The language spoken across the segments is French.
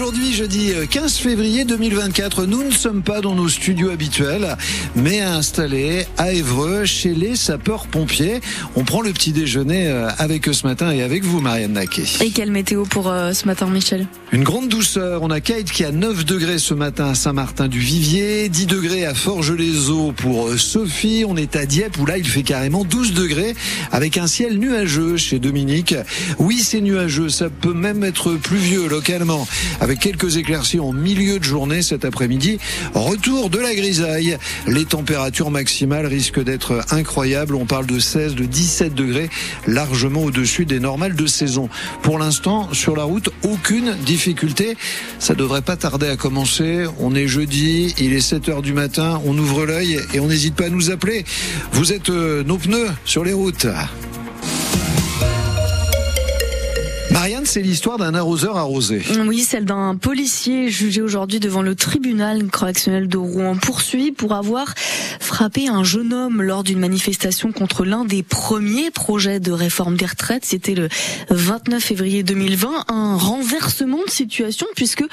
Aujourd'hui, jeudi 15 février 2024, nous ne sommes pas dans nos studios habituels, mais installés à Évreux chez les sapeurs-pompiers. On prend le petit déjeuner euh, avec eux ce matin et avec vous, Marianne Naquet. Et quelle météo pour euh, ce matin, Michel? Une grande douceur. On a Kate qui a 9 degrés ce matin à Saint-Martin-du-Vivier, 10 degrés à Forges-les-Eaux pour euh, Sophie. On est à Dieppe où là, il fait carrément 12 degrés avec un ciel nuageux chez Dominique. Oui, c'est nuageux. Ça peut même être pluvieux localement avec quelques éclaircies en milieu de journée cet après-midi. Retour de la grisaille. Les températures maximales risquent d'être incroyables. On parle de 16, de 17 degrés, largement au-dessus des normales de saison. Pour l'instant, sur la route, aucune difficulté. Ça devrait pas tarder à commencer. On est jeudi, il est 7 heures du matin, on ouvre l'œil et on n'hésite pas à nous appeler. Vous êtes euh, nos pneus sur les routes. Marianne, c'est l'histoire d'un arroseur arrosé. Oui, celle d'un policier jugé aujourd'hui devant le tribunal correctionnel de Rouen, poursuivi pour avoir frappé un jeune homme lors d'une manifestation contre l'un des premiers projets de réforme des retraites. C'était le 29 février 2020, un renversement de situation puisque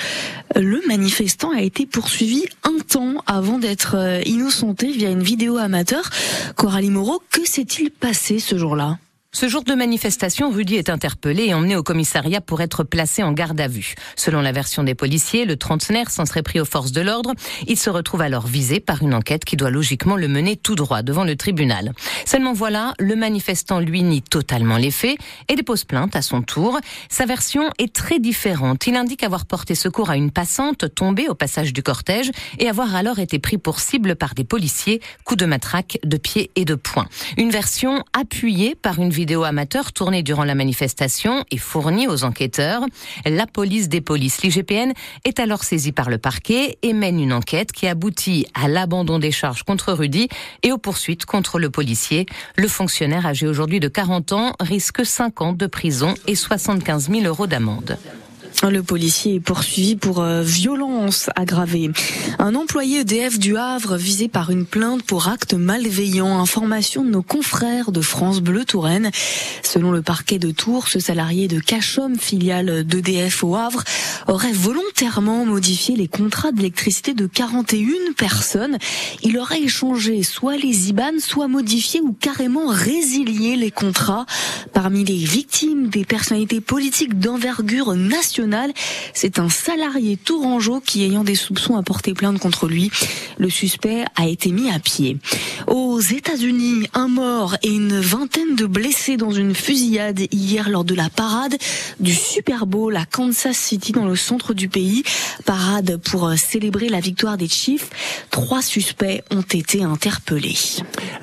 le manifestant a été poursuivi un temps avant d'être euh, innocenté via une vidéo amateur. Coralie Moreau, que s'est-il passé ce jour-là? Ce jour de manifestation, Rudy est interpellé et emmené au commissariat pour être placé en garde à vue. Selon la version des policiers, le trentenaire s'en serait pris aux forces de l'ordre. Il se retrouve alors visé par une enquête qui doit logiquement le mener tout droit devant le tribunal. Seulement voilà, le manifestant lui nie totalement les faits et dépose plainte à son tour. Sa version est très différente. Il indique avoir porté secours à une passante tombée au passage du cortège et avoir alors été pris pour cible par des policiers, coups de matraque, de pied et de poing. Une version appuyée par une vidéo amateur tournée durant la manifestation et fournie aux enquêteurs. La police des polices, l'IGPN, est alors saisie par le parquet et mène une enquête qui aboutit à l'abandon des charges contre Rudy et aux poursuites contre le policier. Le fonctionnaire âgé aujourd'hui de 40 ans risque 5 ans de prison et 75 000 euros d'amende. Le policier est poursuivi pour euh, violence aggravée. Un employé EDF du Havre visé par une plainte pour acte malveillant. Information de nos confrères de France Bleu Touraine. Selon le parquet de Tours, ce salarié de Cachom, filiale d'EDF au Havre, aurait volontairement modifié les contrats d'électricité de 41 personnes. Il aurait échangé soit les IBAN, soit modifié ou carrément résilié les contrats. Parmi les victimes des personnalités politiques d'envergure nationale, c'est un salarié tourangeau qui, ayant des soupçons, a porté plainte contre lui. Le suspect a été mis à pied. Aux États-Unis, un mort et une vingtaine de blessés dans une fusillade hier lors de la parade du Super Bowl à Kansas City dans le centre du pays. Parade pour célébrer la victoire des Chiefs. Trois suspects ont été interpellés.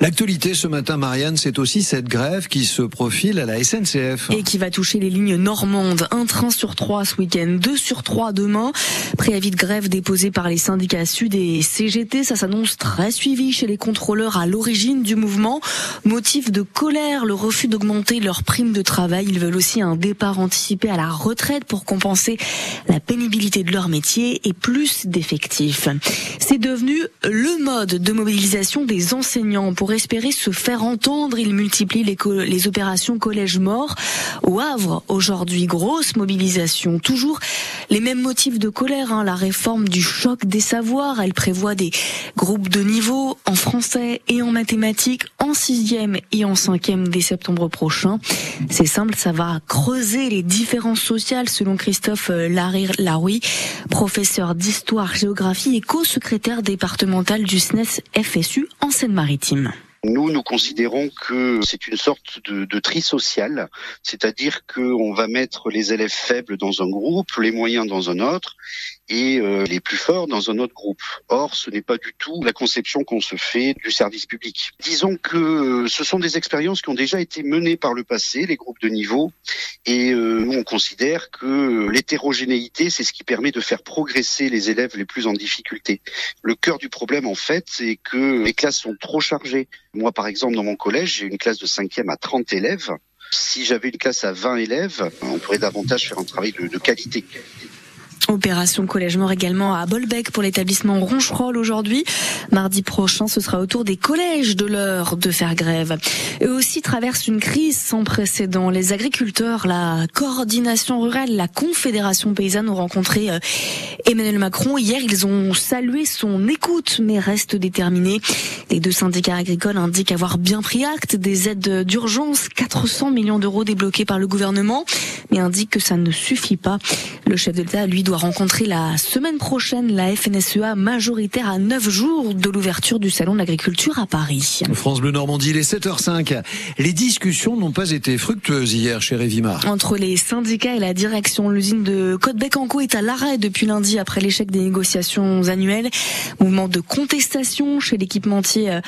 L'actualité ce matin, Marianne, c'est aussi cette grève qui se profile à la SNCF. Et qui va toucher les lignes normandes. Un train sur trois week-end, 2 sur 3 demain. Préavis de grève déposé par les syndicats Sud et CGT, ça s'annonce très suivi chez les contrôleurs à l'origine du mouvement. Motif de colère, le refus d'augmenter leur prime de travail. Ils veulent aussi un départ anticipé à la retraite pour compenser la pénibilité de leur métier et plus d'effectifs. C'est devenu le mode de mobilisation des enseignants. Pour espérer se faire entendre, ils multiplient les, les opérations collège mort. Au Havre, aujourd'hui, grosse mobilisation toujours les mêmes motifs de colère. Hein. La réforme du choc des savoirs, elle prévoit des groupes de niveau en français et en mathématiques en sixième et en cinquième dès septembre prochain. C'est simple, ça va creuser les différences sociales selon Christophe euh, Larouy, professeur d'histoire-géographie et co-secrétaire départemental du SNES FSU en Seine-Maritime. Nous, nous considérons que c'est une sorte de, de tri social, c'est-à-dire qu'on va mettre les élèves faibles dans un groupe, les moyens dans un autre, et euh, les plus forts dans un autre groupe. Or, ce n'est pas du tout la conception qu'on se fait du service public. Disons que euh, ce sont des expériences qui ont déjà été menées par le passé, les groupes de niveau, et euh, nous, on considère que l'hétérogénéité, c'est ce qui permet de faire progresser les élèves les plus en difficulté. Le cœur du problème, en fait, c'est que les classes sont trop chargées. Moi, par exemple, dans mon collège, j'ai une classe de cinquième à 30 élèves. Si j'avais une classe à 20 élèves, on pourrait davantage faire un travail de qualité. Opération collège mort également à Bolbec pour l'établissement Roncherolles aujourd'hui. Mardi prochain, ce sera au tour des collèges de l'heure de faire grève. Eux aussi traversent une crise sans précédent. Les agriculteurs, la coordination rurale, la confédération paysanne ont rencontré euh, Emmanuel Macron. Hier, ils ont salué son écoute, mais restent déterminés. Les deux syndicats agricoles indiquent avoir bien pris acte des aides d'urgence, 400 millions d'euros débloqués par le gouvernement, mais indiquent que ça ne suffit pas. Le chef de l'État, lui, doit rencontrer la semaine prochaine la FNSEA majoritaire à 9 jours de l'ouverture du salon de l'agriculture à Paris. France Bleu Normandie, il est 7h05. Les discussions n'ont pas été fructueuses hier chez Révimar. Entre les syndicats et la direction, l'usine de Côte-Bec-en-Caux est à l'arrêt depuis lundi après l'échec des négociations annuelles. Mouvement de contestation chez l'équipementier euh,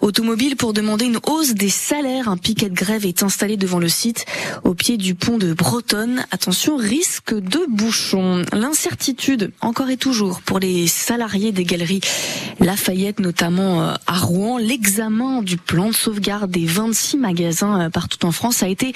automobile pour demander une hausse des salaires. Un piquet de grève est installé devant le site au pied du pont de Bretonne. Attention, risque de bouchon l'incertitude encore et toujours pour les salariés des galeries Lafayette, notamment euh, à Rouen. L'examen du plan de sauvegarde des 26 magasins euh, partout en France a été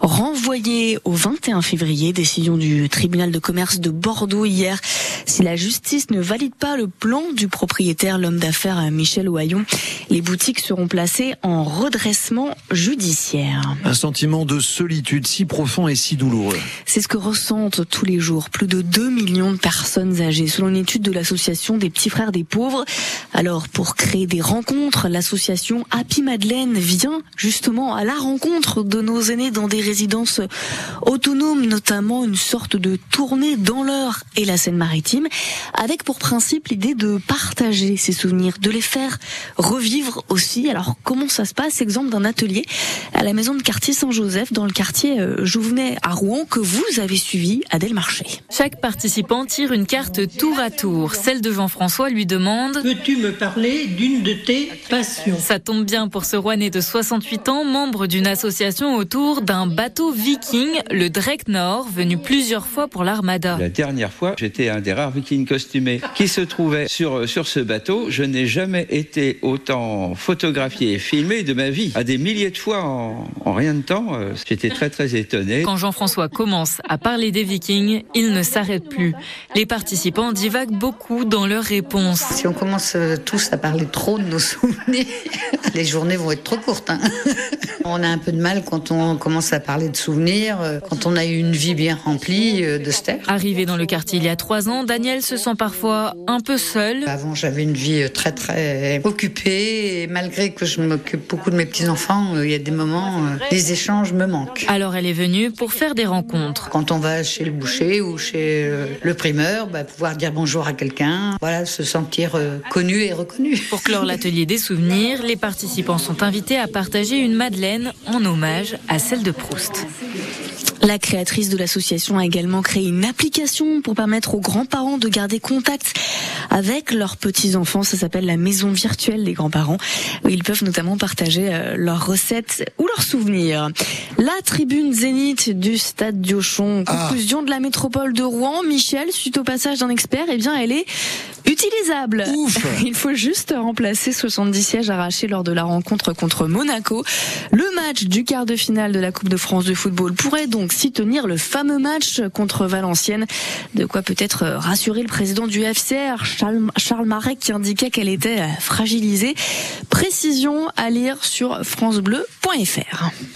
renvoyé au 21 février. Décision du tribunal de commerce de Bordeaux hier. Si la justice ne valide pas le plan du propriétaire, l'homme d'affaires euh, Michel Oyon, les boutiques seront placées en redressement judiciaire. Un sentiment de solitude si profond et si douloureux. C'est ce que ressentent tous les jours plus de 2 millions de personnes âgées, selon une étude de l'association des petits frères des pauvres. Alors, pour créer des rencontres, l'association Happy Madeleine vient justement à la rencontre de nos aînés dans des résidences autonomes, notamment une sorte de tournée dans l'heure et la Seine-Maritime, avec pour principe l'idée de partager ces souvenirs, de les faire revivre aussi. Alors, comment ça se passe? Exemple d'un atelier à la maison de quartier Saint-Joseph, dans le quartier euh, Jouvenet à Rouen, que vous avez suivi, Adèle Marché. Participant tire une carte tour à tour. Celle de Jean-François lui demande Peux-tu me parler d'une de tes passions? Ça tombe bien pour ce Rouennais de 68 ans, membre d'une association autour d'un bateau viking, le Dreadnought, venu plusieurs fois pour l'armada. La dernière fois, j'étais un des rares vikings costumés qui se trouvait sur, sur ce bateau. Je n'ai jamais été autant photographié et filmé de ma vie. À des milliers de fois en, en rien de temps, euh, j'étais très très étonné. Quand Jean-François commence à parler des vikings, il ne s'arrête plus. Les participants divaguent beaucoup dans leurs réponses. Si on commence euh, tous à parler trop de nos souvenirs, les journées vont être trop courtes. Hein. On a un peu de mal quand on commence à parler de souvenirs, euh, quand on a eu une vie bien remplie euh, de taire. Arrivé dans le quartier il y a trois ans, Daniel se sent parfois un peu seul. Avant, j'avais une vie très très occupée et malgré que je m'occupe beaucoup de mes petits-enfants, il y a des moments, les échanges me manquent. Alors elle est venue pour faire des rencontres. Quand on va chez le boucher ou chez le primeur, bah, pouvoir dire bonjour à quelqu'un, voilà, se sentir connu et reconnu. Pour clore l'atelier des souvenirs, les participants sont invités à partager une madeleine en hommage à celle de Proust. La créatrice de l'association a également créé une application pour permettre aux grands-parents de garder contact avec leurs petits-enfants. Ça s'appelle la maison virtuelle des grands-parents. Où ils peuvent notamment partager leurs recettes ou leurs souvenirs. La tribune zénith du stade Diochon. Conclusion ah. de la métropole de Rouen. Michel, suite au passage d'un expert, eh bien, elle est utilisable. Ouf. Il faut juste remplacer 70 sièges arrachés lors de la rencontre contre Monaco. Le match du quart de finale de la Coupe de France de football pourrait donc s'y tenir le fameux match contre Valenciennes. De quoi peut-être rassurer le président du FCR, Charles, Charles Marek, qui indiquait qu'elle était fragilisée. Précision à lire sur francebleu.fr.